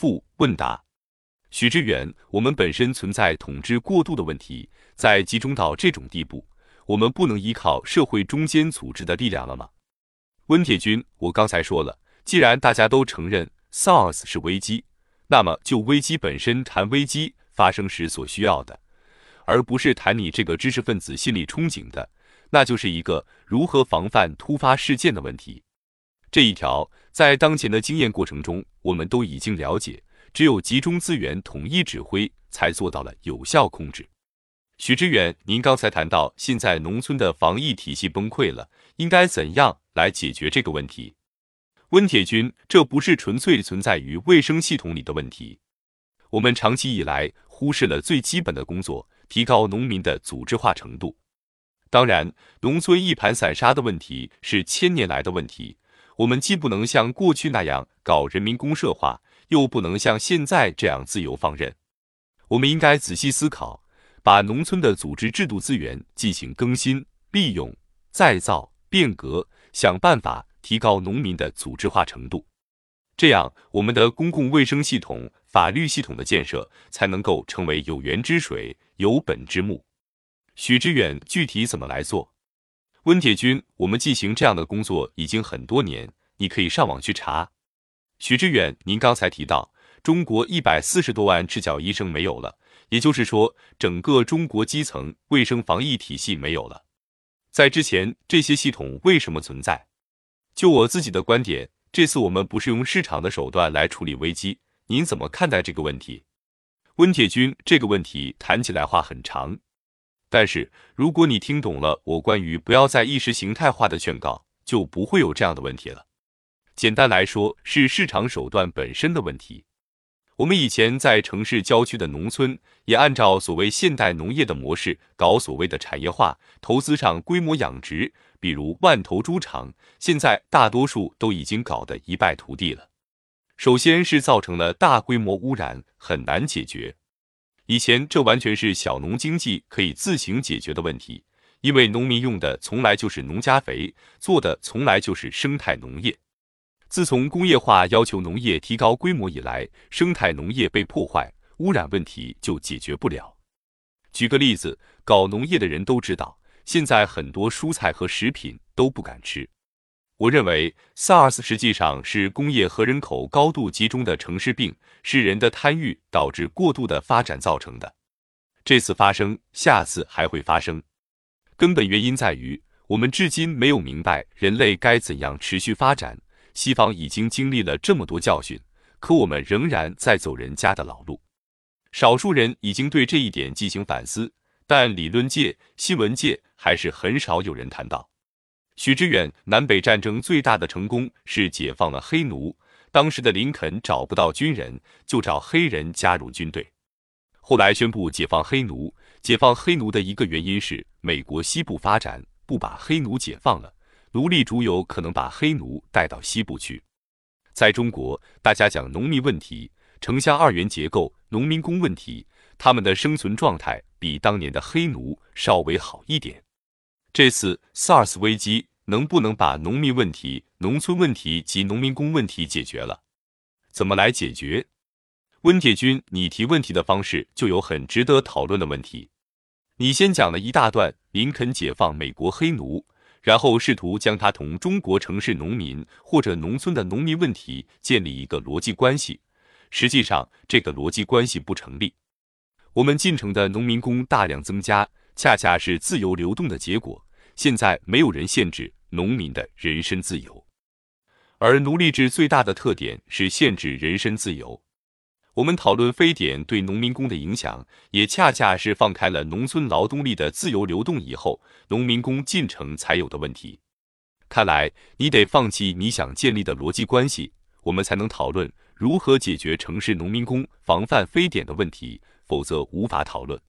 复问答。许知远，我们本身存在统治过度的问题，在集中到这种地步，我们不能依靠社会中间组织的力量了吗？温铁军，我刚才说了，既然大家都承认 SARS 是危机，那么就危机本身谈危机发生时所需要的，而不是谈你这个知识分子心里憧憬的，那就是一个如何防范突发事件的问题。这一条在当前的经验过程中，我们都已经了解。只有集中资源、统一指挥，才做到了有效控制。许知远，您刚才谈到，现在农村的防疫体系崩溃了，应该怎样来解决这个问题？温铁军，这不是纯粹存在于卫生系统里的问题。我们长期以来忽视了最基本的工作，提高农民的组织化程度。当然，农村一盘散沙的问题是千年来的问题，我们既不能像过去那样搞人民公社化。又不能像现在这样自由放任，我们应该仔细思考，把农村的组织制度资源进行更新、利用、再造、变革，想办法提高农民的组织化程度。这样，我们的公共卫生系统、法律系统的建设才能够成为有源之水、有本之木。许知远，具体怎么来做？温铁军，我们进行这样的工作已经很多年，你可以上网去查。许志远，您刚才提到中国一百四十多万赤脚医生没有了，也就是说，整个中国基层卫生防疫体系没有了。在之前，这些系统为什么存在？就我自己的观点，这次我们不是用市场的手段来处理危机，您怎么看待这个问题？温铁军，这个问题谈起来话很长，但是如果你听懂了我关于不要再意识形态化的劝告，就不会有这样的问题了。简单来说，是市场手段本身的问题。我们以前在城市郊区的农村，也按照所谓现代农业的模式搞所谓的产业化，投资上规模养殖，比如万头猪场，现在大多数都已经搞得一败涂地了。首先是造成了大规模污染，很难解决。以前这完全是小农经济可以自行解决的问题，因为农民用的从来就是农家肥，做的从来就是生态农业。自从工业化要求农业提高规模以来，生态农业被破坏，污染问题就解决不了。举个例子，搞农业的人都知道，现在很多蔬菜和食品都不敢吃。我认为，SARS 实际上是工业和人口高度集中的城市病，是人的贪欲导致过度的发展造成的。这次发生，下次还会发生。根本原因在于，我们至今没有明白人类该怎样持续发展。西方已经经历了这么多教训，可我们仍然在走人家的老路。少数人已经对这一点进行反思，但理论界、新闻界还是很少有人谈到。许知远，南北战争最大的成功是解放了黑奴。当时的林肯找不到军人，就找黑人加入军队。后来宣布解放黑奴，解放黑奴的一个原因是美国西部发展，不把黑奴解放了。奴隶主有可能把黑奴带到西部去。在中国，大家讲农民问题、城乡二元结构、农民工问题，他们的生存状态比当年的黑奴稍微好一点。这次 SARS 危机能不能把农民问题、农村问题及农民工问题解决了？怎么来解决？温铁军，你提问题的方式就有很值得讨论的问题。你先讲了一大段林肯解放美国黑奴。然后试图将它同中国城市农民或者农村的农民问题建立一个逻辑关系，实际上这个逻辑关系不成立。我们进城的农民工大量增加，恰恰是自由流动的结果。现在没有人限制农民的人身自由，而奴隶制最大的特点是限制人身自由。我们讨论非典对农民工的影响，也恰恰是放开了农村劳动力的自由流动以后，农民工进城才有的问题。看来你得放弃你想建立的逻辑关系，我们才能讨论如何解决城市农民工防范非典的问题，否则无法讨论。